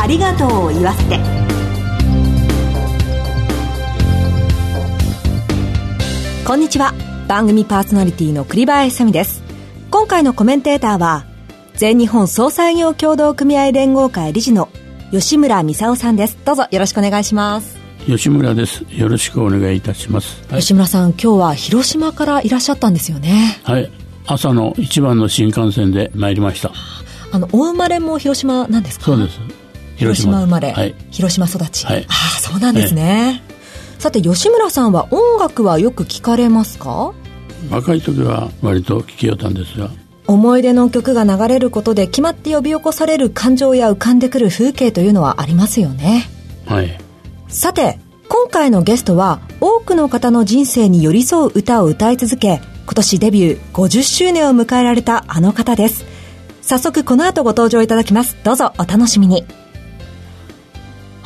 ありがとうを言わせて。こんにちは。番組パーソナリティの栗林さみです。今回のコメンテーターは全日本総裁業協同組合連合会理事の吉村美沙さんです。どうぞよろしくお願いします。吉村です。よろしくお願いいたします、はい、吉村さん今日は広島からいらっしゃったんですよね。はい。朝の一番の新幹線で参りました。あのお生まれも広島なんですか？そうです広島生まれ、はい、広島育ち、はい、ああそうなんですね、はい、さて吉村さんは音楽はよく聞かれますか？若い時は割と聞きよったんですが。思い出の曲が流れることで決まって呼び起こされる感情や浮かんでくる風景というのはありますよね。はい。さて今回のゲストは多くの方の人生に寄り添う歌を歌い続け今年デビュー50周年を迎えられたあの方です。早速この後ご登場いただきます。どうぞお楽しみに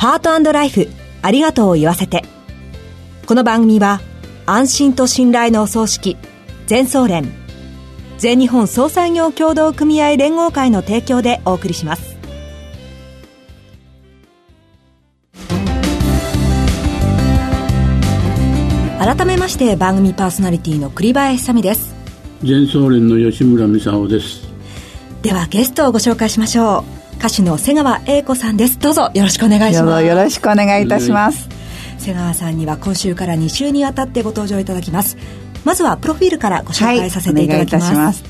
ハートライフありがとうを言わせて。この番組は安心と信頼のお葬式全総連全日本総裁業協同組合連合会の提供でお送りします。改めまして番組パーソナリティの栗林さみです。全総連の吉村美沙です。ではゲストをご紹介しましょう歌手の瀬川栄子さんです。どうぞよろしくお願いします。よろしくお願いいたします。瀬川さんには今週から2週にわたってご登場いただきます。まずはプロフィールからご紹介させていただきます。はい、ます。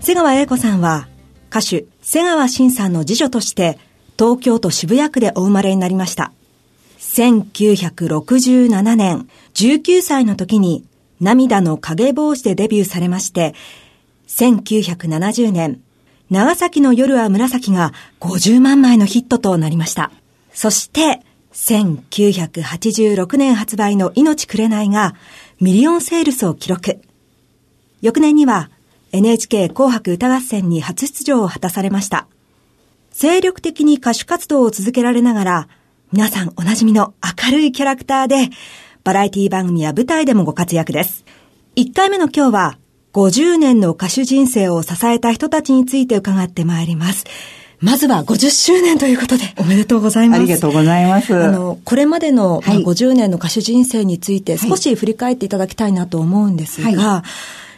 瀬川栄子さんは歌手瀬川慎さんの次女として東京都渋谷区でお生まれになりました。1967年19歳の時に涙の影帽子でデビューされまして1970年長崎の夜は紫が50万枚のヒットとなりました。そして、1986年発売の命くれないがミリオンセールスを記録。翌年には NHK 紅白歌合戦に初出場を果たされました。精力的に歌手活動を続けられながら、皆さんおなじみの明るいキャラクターで、バラエティ番組や舞台でもご活躍です。1回目の今日は、50年の歌手人生を支えた人たちについて伺ってまいります。まずは50周年ということでおめでとうございます。ありがとうございます。あの、これまでの、はい、50年の歌手人生について少し振り返っていただきたいなと思うんですが、は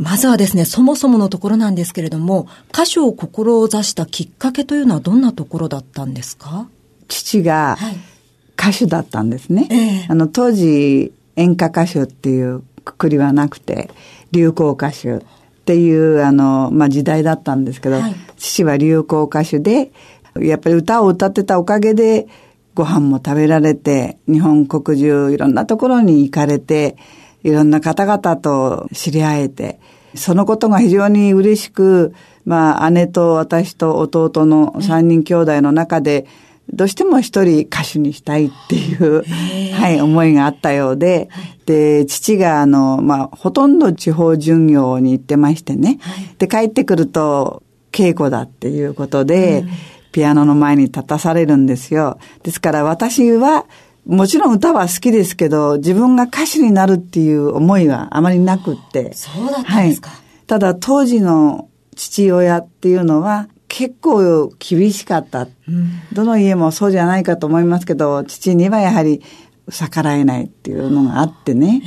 い、まずはですね、そもそものところなんですけれども、歌手を志したきっかけというのはどんなところだったんですか？父が歌手だったんですね。はいえー、あの、当時演歌歌手っていうくくりはなくて、流行歌手っていうあの、まあ、時代だったんですけど、はい、父は流行歌手で、やっぱり歌を歌ってたおかげで、ご飯も食べられて、日本国中いろんなところに行かれて、いろんな方々と知り合えて、そのことが非常に嬉しく、まあ、姉と私と弟の三人兄弟の中で、どうしても一人歌手にしたいっていう、はい、思いがあったようで、で、父があの、まあ、ほとんど地方巡業に行ってましてね、で、帰ってくると稽古だっていうことで、ピアノの前に立たされるんですよ。ですから私は、もちろん歌は好きですけど、自分が歌手になるっていう思いはあまりなくって。そうだったんですか。はい、ただ当時の父親っていうのは、結構厳しかった。うん、どの家もそうじゃないかと思いますけど、父にはやはり逆らえないっていうのがあってね。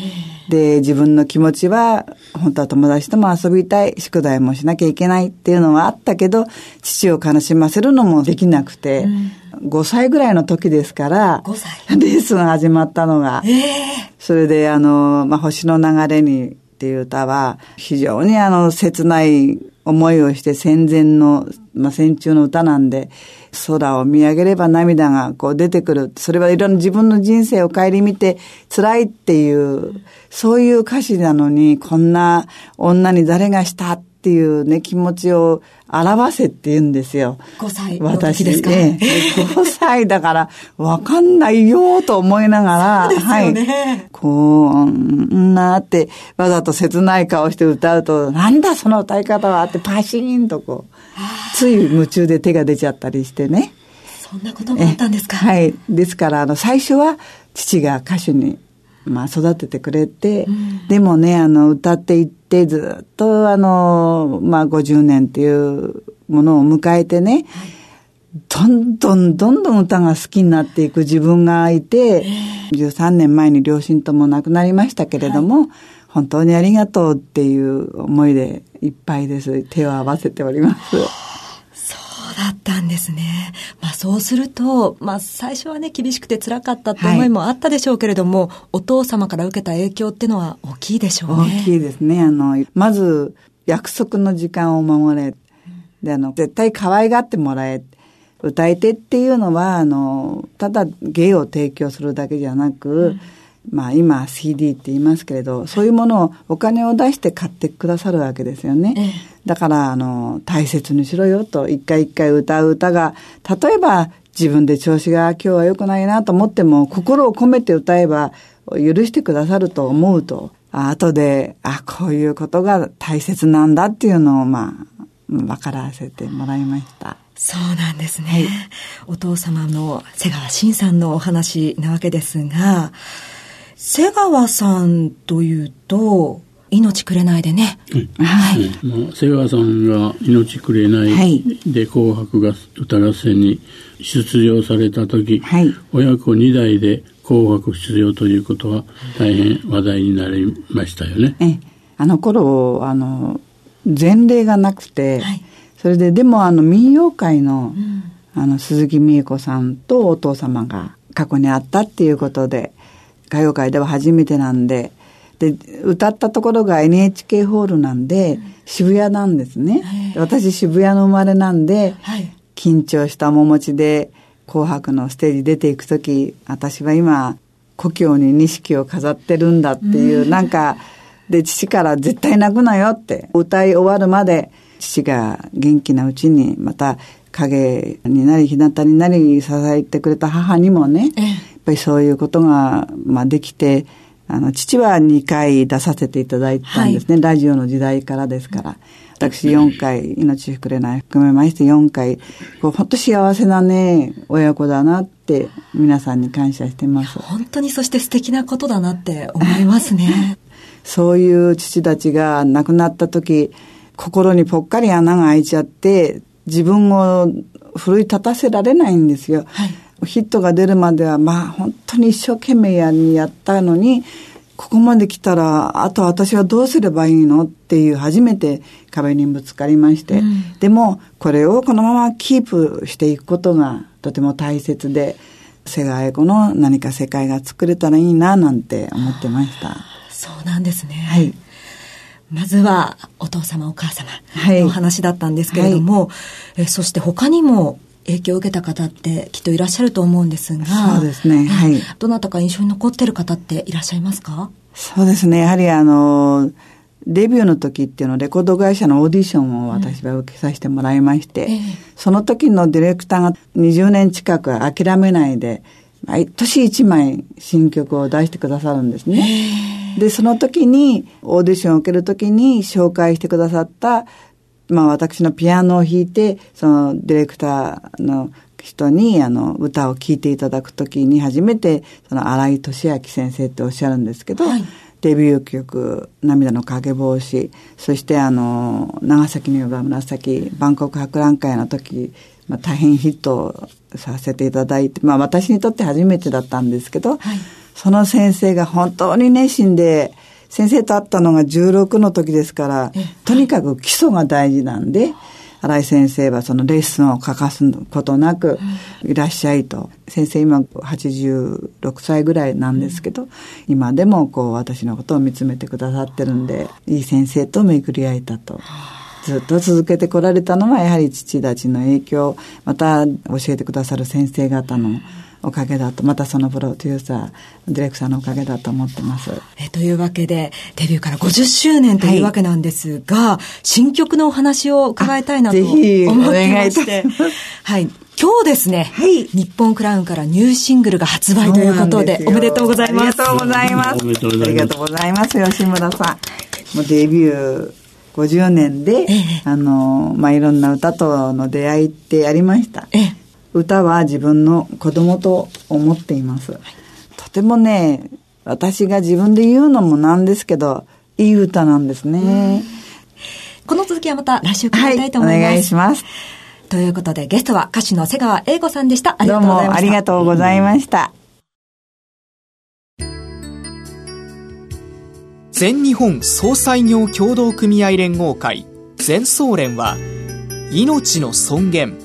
で、自分の気持ちは、本当は友達とも遊びたい、宿題もしなきゃいけないっていうのはあったけど、父を悲しませるのもできなくて、うん、5歳ぐらいの時ですから、5歳レースが始まったのが。えー、それで、あの、まあ、星の流れにていう歌は、非常にあの、切ない思いをして戦前の、まあ、戦中の歌なんで、空を見上げれば涙がこう出てくる。それはいろんな自分の人生を顧みて辛いっていう、そういう歌詞なのに、こんな女に誰がしたってっていうね、気持ちを表せって言うんですよ。5歳の時ですか？ね。5歳だから、わかんないよと思いながら、ね、はい。こんなって、わざと切ない顔して歌うと、なんだその歌い方はってパシーンとこう、つい夢中で手が出ちゃったりしてね。そんなこともあったんですか？はい。ですから、あの、最初は父が歌手にまあ、育ててくれて、うん、でもね、あの、歌っていって、ずっと、あの、まあ、50年っていうものを迎えてね、はい、どんどんどんどん歌が好きになっていく自分がいて、13年前に両親とも亡くなりましたけれども、はい、本当にありがとうっていう思いでいっぱいです。手を合わせております。だったんですね。まあそうすると、まあ最初はね、厳しくて辛かったって思いもあったでしょうけれども、はい、お父様から受けた影響っていうのは大きいでしょうね。大きいですね。あの、まず約束の時間を守れ。で、あの、絶対可愛がってもらえ。歌い手っていうのは、あの、ただ芸を提供するだけじゃなく、うん、まあ今 CD って言いますけれど、そういうものをお金を出して買ってくださるわけですよね。ええ、だから、あの、大切にしろよと、一回一回歌う歌が、例えば自分で調子が今日は良くないなと思っても、心を込めて歌えば許してくださると思うと、後で、あ、こういうことが大切なんだっていうのを、まあ、分からせてもらいました。そうなんですね。はい、お父様の瀬川慎さんのお話なわけですが、瀬川さんというと、命くれないでね。うん、はい。まあ、瀬川さんが命くれないで紅白が歌合戦に出場された時、はい、親子2代で紅白出場ということは大変話題になりましたよね。え。あの頃、あの、前例がなくて、はい。それで、でもあの民謡界の、うん、あの鈴木美恵子さんとお父様が過去にあったっていうことで、歌謡界では初めてなんで、で、歌ったところが NHK ホールなんで、渋谷なんですね。私渋谷の生まれなんで、はい、緊張した面持ちで紅白のステージ出ていくとき、私は今、故郷に錦を飾ってるんだっていう、うん、なんか、で、父から絶対泣くなよって、歌い終わるまで父が元気なうちにまた影になり日向になり支えてくれた母にもね、やっぱりそういうことが、まあ、できてあの父は2回出させていただいたんですね、はい、ラジオの時代からですから。私4回、命くれない含めまして4回、こう本当幸せなね、親子だなって皆さんに感謝してます。本当にそして素敵なことだなって思いますね。そういう父たちが亡くなった時、心にぽっかり穴が開いちゃって、自分を奮い立たせられないんですよ。はい、ヒットが出るまでは、まあ本当に一生懸命やにやったのに、ここまで来たら、あと私はどうすればいいのっていう初めて壁にぶつかりまして、うん、でもこれをこのままキープしていくことがとても大切で、瀬川栄子の何か世界が作れたらいいななんて思ってました。そうなんですね。はい。まずはお父様お母様のお話だったんですけれども、はい、えそして他にも影響を受けた方ってきっといらっしゃると思うんですが、そうですね。はい。どなたか印象に残ってる方っていらっしゃいますか？そうですね。やはりあの、デビューの時っていうのレコード会社のオーディションを私は受けさせてもらいまして、うんえその時のディレクターが20年近く諦めないで、毎年1枚新曲を出してくださるんですね。で、その時に、オーディションを受ける時に紹介してくださった、まあ私のピアノを弾いて、そのディレクターの人にあの歌を聴いていただく時に初めて、その荒井俊明先生っておっしゃるんですけど、はい、デビュー曲、涙の影帽子、そしてあの、長崎の夜が紫、万国博覧会の時、まあ、大変ヒットさせていただいて、まあ私にとって初めてだったんですけど、はい。その先生が本当に熱心で、先生と会ったのが16の時ですから、とにかく基礎が大事なんで、新井先生はそのレッスンを欠かすことなくいらっしゃいと。先生今86歳ぐらいなんですけど、今でもこう私のことを見つめてくださってるんで、いい先生と巡り合えたと。ずっと続けてこられたのはやはり父たちの影響、また教えてくださる先生方のおかげだと、またそのプロデューサー、ディレクターのおかげだと思ってます。えというわけで、デビューから50周年というわけなんですが、はい、新曲のお話を伺いたいなと思ってまして。はい。今日ですね、はい、日本クラウンからニューシングルが発売ということで、おめでとうございます。ありがとうございます。ありがとうございます、吉村さん。もうデビュー50年で、ええ、あの、まあ、いろんな歌との出会いってありました。ええ歌は自分の子供と思っています。とてもね、私が自分で言うのもなんですけど、いい歌なんですね。この続きはまた来週伺いたいと思います。はい、お願いします。ということでゲストは歌手の瀬川栄子さんでした。ありがとうございました。どうもありがとうございました。全日本総裁業協同組合連合会全総連は命の尊厳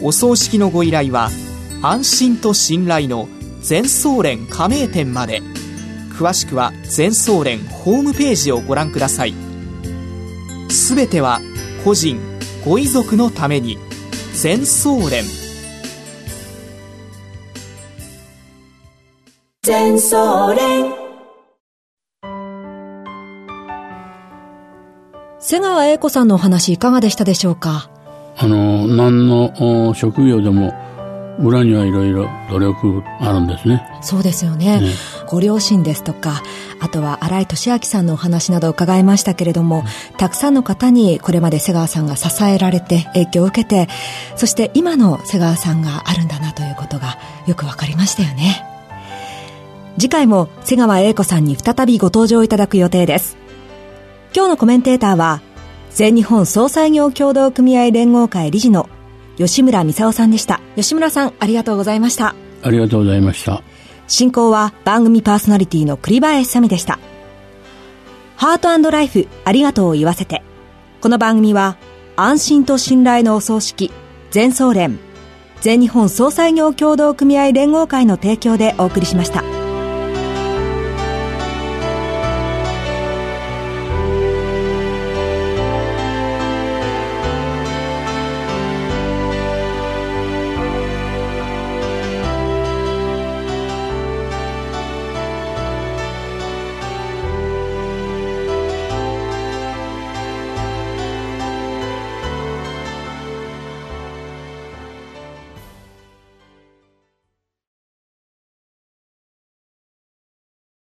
お葬式のご依頼は安心と信頼の全総連加盟店まで。詳しくは全総連ホームページをご覧ください。すべては個人ご遺族のために。全総連。全総連。瀬川栄子さんのお話いかがでしたでしょうか？あの、何の職業でも裏にはいろいろ努力あるんですね。そうですよね。ねご両親ですとか、あとは新井俊明さんのお話など伺いましたけれども、たくさんの方にこれまで瀬川さんが支えられて影響を受けて、そして今の瀬川さんがあるんだなということがよくわかりましたよね。次回も瀬川栄子さんに再びご登場いただく予定です。今日のコメンテーターは全日本総裁業協同組合連合会理事の吉村美沙さんでした。吉村さん、ありがとうございました。ありがとうございました。進行は番組パーソナリティの栗林さみでした。ハートライフありがとうを言わせて。この番組は安心と信頼のお葬式全総連全日本総裁業協同組合連合会の提供でお送りしました。